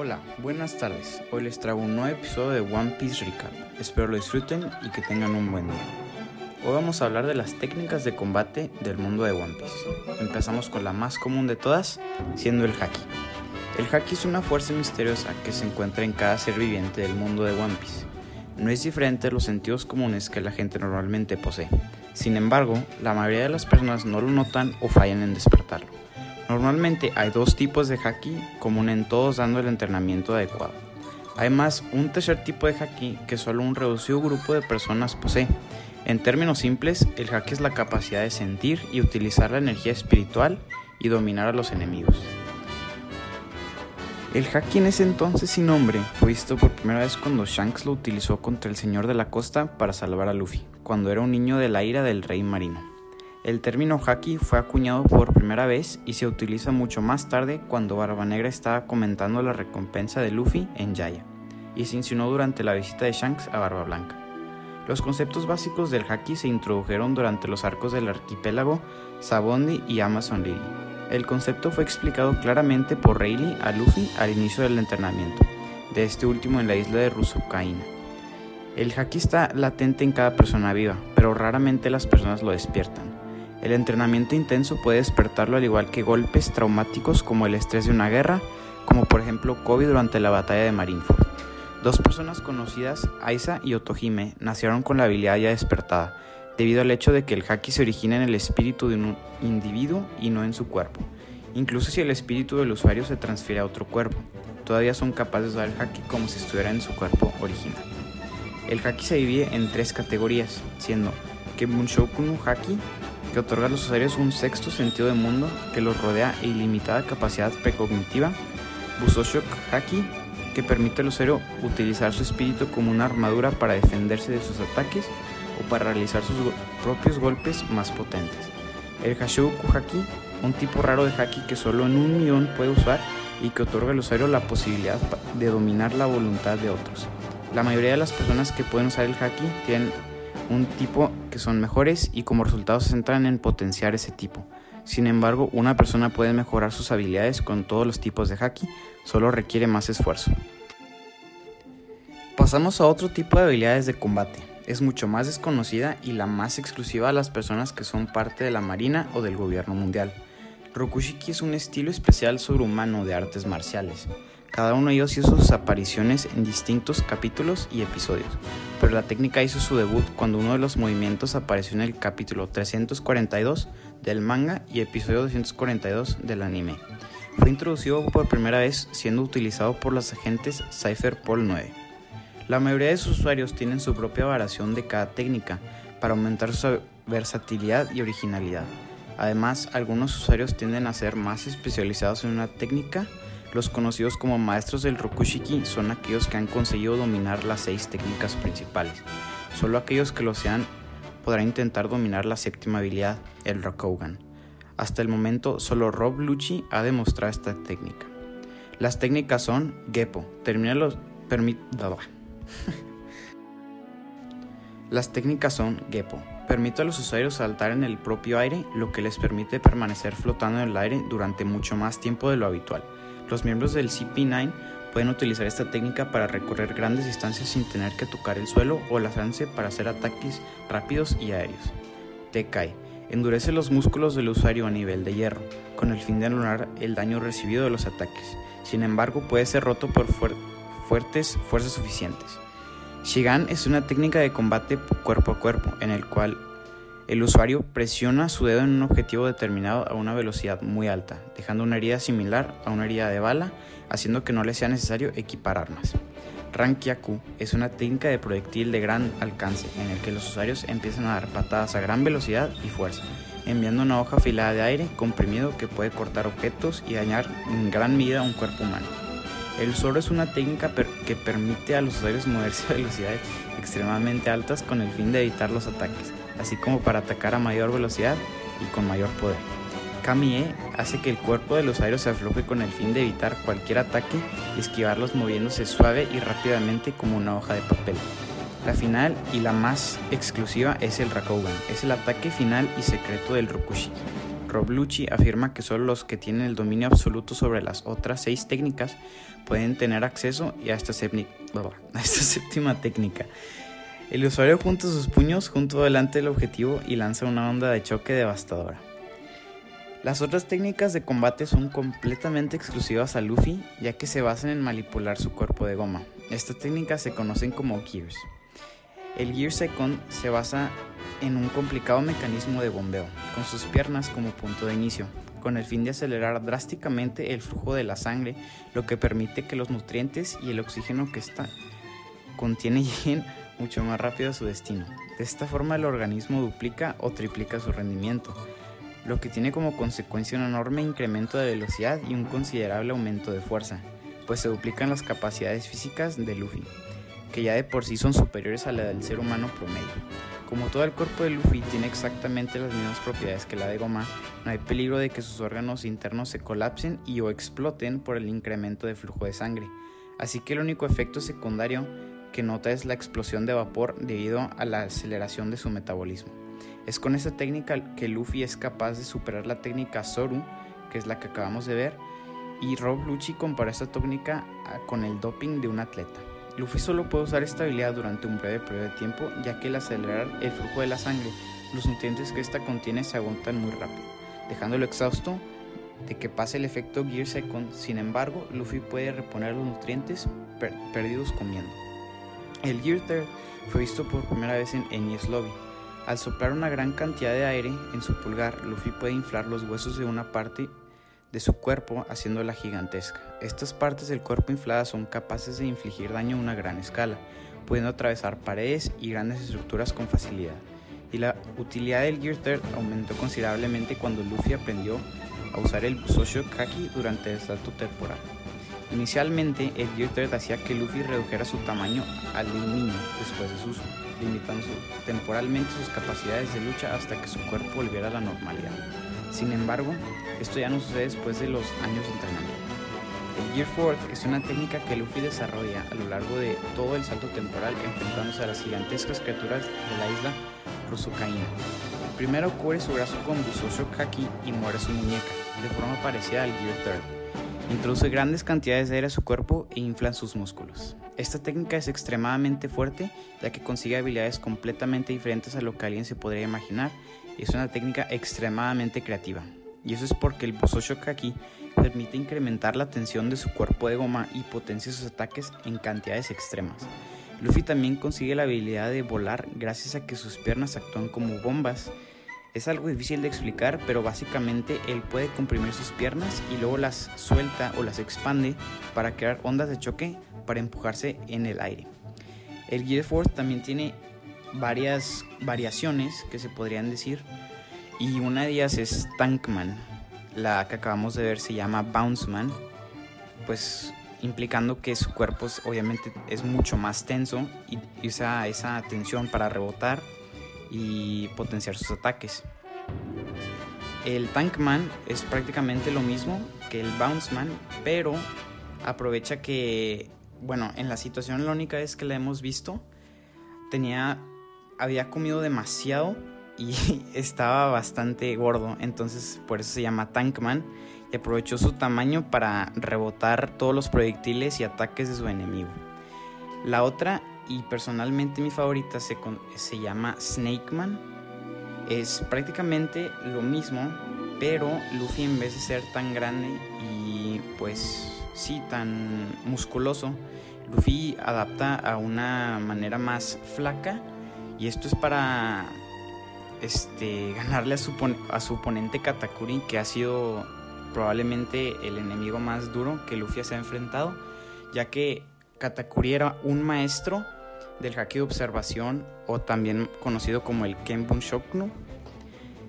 Hola, buenas tardes. Hoy les traigo un nuevo episodio de One Piece Recap. Espero lo disfruten y que tengan un buen día. Hoy vamos a hablar de las técnicas de combate del mundo de One Piece. Empezamos con la más común de todas, siendo el Haki. El Haki es una fuerza misteriosa que se encuentra en cada ser viviente del mundo de One Piece. No es diferente a los sentidos comunes que la gente normalmente posee. Sin embargo, la mayoría de las personas no lo notan o fallan en despertarlo. Normalmente hay dos tipos de haki común en todos dando el entrenamiento adecuado. Además, un tercer tipo de haki que solo un reducido grupo de personas posee. En términos simples, el haki es la capacidad de sentir y utilizar la energía espiritual y dominar a los enemigos. El haki en ese entonces sin nombre fue visto por primera vez cuando Shanks lo utilizó contra el Señor de la Costa para salvar a Luffy, cuando era un niño de la ira del Rey Marino. El término haki fue acuñado por primera vez y se utiliza mucho más tarde cuando Barba Negra estaba comentando la recompensa de Luffy en Jaya, y se insinuó durante la visita de Shanks a Barba Blanca. Los conceptos básicos del haki se introdujeron durante los arcos del arquipélago Sabondi y Amazon Lily. El concepto fue explicado claramente por Rayleigh a Luffy al inicio del entrenamiento, de este último en la isla de Rusukaina. El haki está latente en cada persona viva, pero raramente las personas lo despiertan. El entrenamiento intenso puede despertarlo al igual que golpes traumáticos como el estrés de una guerra, como por ejemplo Kobe durante la batalla de Marineford. Dos personas conocidas, Aisa y Otohime, nacieron con la habilidad ya despertada, debido al hecho de que el haki se origina en el espíritu de un individuo y no en su cuerpo. Incluso si el espíritu del usuario se transfiere a otro cuerpo, todavía son capaces de dar el haki como si estuviera en su cuerpo original. El haki se divide en tres categorías, siendo Kemunshoku no Haki, que otorga a los usuarios un sexto sentido de mundo que los rodea e ilimitada capacidad precognitiva, Busoshok Haki, que permite al usuario utilizar su espíritu como una armadura para defenderse de sus ataques o para realizar sus propios golpes más potentes. El Hashoku Haki, un tipo raro de Haki que solo en un millón puede usar y que otorga al usuario la posibilidad de dominar la voluntad de otros. La mayoría de las personas que pueden usar el Haki tienen un tipo que son mejores y como resultado se centran en potenciar ese tipo. Sin embargo, una persona puede mejorar sus habilidades con todos los tipos de haki, solo requiere más esfuerzo. Pasamos a otro tipo de habilidades de combate. Es mucho más desconocida y la más exclusiva a las personas que son parte de la marina o del gobierno mundial. Rokushiki es un estilo especial sobrehumano de artes marciales. Cada uno de ellos hizo sus apariciones en distintos capítulos y episodios, pero la técnica hizo su debut cuando uno de los movimientos apareció en el capítulo 342 del manga y episodio 242 del anime. Fue introducido por primera vez siendo utilizado por los agentes Cypher Pol 9. La mayoría de sus usuarios tienen su propia variación de cada técnica para aumentar su versatilidad y originalidad. Además, algunos usuarios tienden a ser más especializados en una técnica los conocidos como maestros del Rokushiki son aquellos que han conseguido dominar las seis técnicas principales. Solo aquellos que lo sean podrán intentar dominar la séptima habilidad, el Rokugan. Hasta el momento, solo Rob Lucci ha demostrado esta técnica. Las técnicas son Gepo, termina los Las técnicas son Gepo. Permite a los usuarios saltar en el propio aire, lo que les permite permanecer flotando en el aire durante mucho más tiempo de lo habitual. Los miembros del CP9 pueden utilizar esta técnica para recorrer grandes distancias sin tener que tocar el suelo o lanzarse para hacer ataques rápidos y aéreos. Tekai endurece los músculos del usuario a nivel de hierro, con el fin de anular el daño recibido de los ataques. Sin embargo, puede ser roto por fuertes fuerzas suficientes. Shigan es una técnica de combate cuerpo a cuerpo, en el cual el usuario presiona su dedo en un objetivo determinado a una velocidad muy alta, dejando una herida similar a una herida de bala, haciendo que no le sea necesario equipar armas. Rankyaku es una técnica de proyectil de gran alcance en el que los usuarios empiezan a dar patadas a gran velocidad y fuerza, enviando una hoja afilada de aire comprimido que puede cortar objetos y dañar en gran medida un cuerpo humano. El Zoro es una técnica que permite a los usuarios moverse a velocidades extremadamente altas con el fin de evitar los ataques, así como para atacar a mayor velocidad y con mayor poder. Kami-e hace que el cuerpo de los aéreos se afloje con el fin de evitar cualquier ataque y esquivarlos moviéndose suave y rápidamente como una hoja de papel. La final y la más exclusiva es el Rakougan, es el ataque final y secreto del Rokushiki. Rob Lucci afirma que solo los que tienen el dominio absoluto sobre las otras seis técnicas pueden tener acceso a esta, a esta séptima técnica. El usuario junta sus puños junto delante del objetivo y lanza una onda de choque devastadora. Las otras técnicas de combate son completamente exclusivas a Luffy, ya que se basan en manipular su cuerpo de goma. Estas técnicas se conocen como Gears. El Gear Second se basa en un complicado mecanismo de bombeo, con sus piernas como punto de inicio, con el fin de acelerar drásticamente el flujo de la sangre, lo que permite que los nutrientes y el oxígeno que esta contiene lleguen mucho más rápido a su destino. De esta forma el organismo duplica o triplica su rendimiento, lo que tiene como consecuencia un enorme incremento de velocidad y un considerable aumento de fuerza, pues se duplican las capacidades físicas de Luffy, que ya de por sí son superiores a la del ser humano promedio. Como todo el cuerpo de Luffy tiene exactamente las mismas propiedades que la de Goma, no hay peligro de que sus órganos internos se colapsen y o exploten por el incremento de flujo de sangre. Así que el único efecto secundario que nota es la explosión de vapor debido a la aceleración de su metabolismo. Es con esta técnica que Luffy es capaz de superar la técnica Zoru, que es la que acabamos de ver, y Rob Lucci compara esta técnica con el doping de un atleta. Luffy solo puede usar esta habilidad durante un breve periodo de tiempo, ya que al acelerar el flujo de la sangre, los nutrientes que esta contiene se agotan muy rápido, dejándolo exhausto de que pase el efecto Gear Second. Sin embargo, Luffy puede reponer los nutrientes perdidos comiendo. El Gear Third fue visto por primera vez en Enies Lobby. Al soplar una gran cantidad de aire en su pulgar, Luffy puede inflar los huesos de una parte de su cuerpo haciéndola gigantesca. Estas partes del cuerpo infladas son capaces de infligir daño a una gran escala, pudiendo atravesar paredes y grandes estructuras con facilidad. Y la utilidad del Gear Third aumentó considerablemente cuando Luffy aprendió a usar el Busosho Kaki durante el salto temporal. Inicialmente, el Gear Third hacía que Luffy redujera su tamaño al de después de su uso, limitando temporalmente sus capacidades de lucha hasta que su cuerpo volviera a la normalidad. Sin embargo, esto ya no sucede después de los años de entrenamiento. El Gear Fourth es una técnica que Luffy desarrolla a lo largo de todo el salto temporal enfrentándose a las gigantescas criaturas de la isla Rusukaina. Primero cubre su brazo con Busosho Kaki y muere su muñeca, de forma parecida al Gear Third. Introduce grandes cantidades de aire a su cuerpo e infla sus músculos. Esta técnica es extremadamente fuerte ya que consigue habilidades completamente diferentes a lo que alguien se podría imaginar es una técnica extremadamente creativa. Y eso es porque el Busosho Kaki permite incrementar la tensión de su cuerpo de goma y potencia sus ataques en cantidades extremas. Luffy también consigue la habilidad de volar gracias a que sus piernas actúan como bombas es algo difícil de explicar, pero básicamente él puede comprimir sus piernas y luego las suelta o las expande para crear ondas de choque para empujarse en el aire. El Gear Force también tiene varias variaciones que se podrían decir y una de ellas es Tankman. La que acabamos de ver se llama Bounceman, pues implicando que su cuerpo obviamente es mucho más tenso y usa esa tensión para rebotar y potenciar sus ataques. El Tankman es prácticamente lo mismo que el Bounceman, pero aprovecha que, bueno, en la situación la única vez que la hemos visto, tenía, había comido demasiado y estaba bastante gordo, entonces por eso se llama Tankman y aprovechó su tamaño para rebotar todos los proyectiles y ataques de su enemigo. La otra y personalmente mi favorita se, se llama Snakeman. Es prácticamente lo mismo, pero Luffy en vez de ser tan grande y pues sí, tan musculoso, Luffy adapta a una manera más flaca y esto es para este, ganarle a su, a su oponente Katakuri que ha sido probablemente el enemigo más duro que Luffy se ha enfrentado, ya que Katakuri era un maestro del haki de observación o también conocido como el Kenbun Shoknu.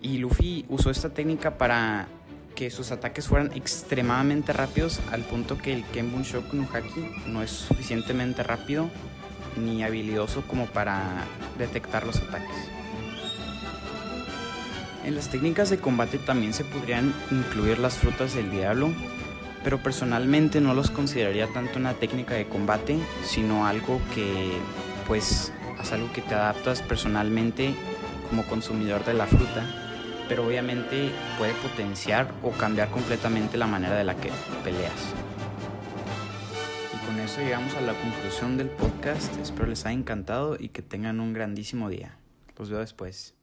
Y Luffy usó esta técnica para que sus ataques fueran extremadamente rápidos al punto que el Kenbun Shoknu Haki no es suficientemente rápido ni habilidoso como para detectar los ataques. En las técnicas de combate también se podrían incluir las frutas del diablo, pero personalmente no los consideraría tanto una técnica de combate, sino algo que pues es algo que te adaptas personalmente como consumidor de la fruta pero obviamente puede potenciar o cambiar completamente la manera de la que peleas. Eso llegamos a la conclusión del podcast. Espero les haya encantado y que tengan un grandísimo día. Los veo después.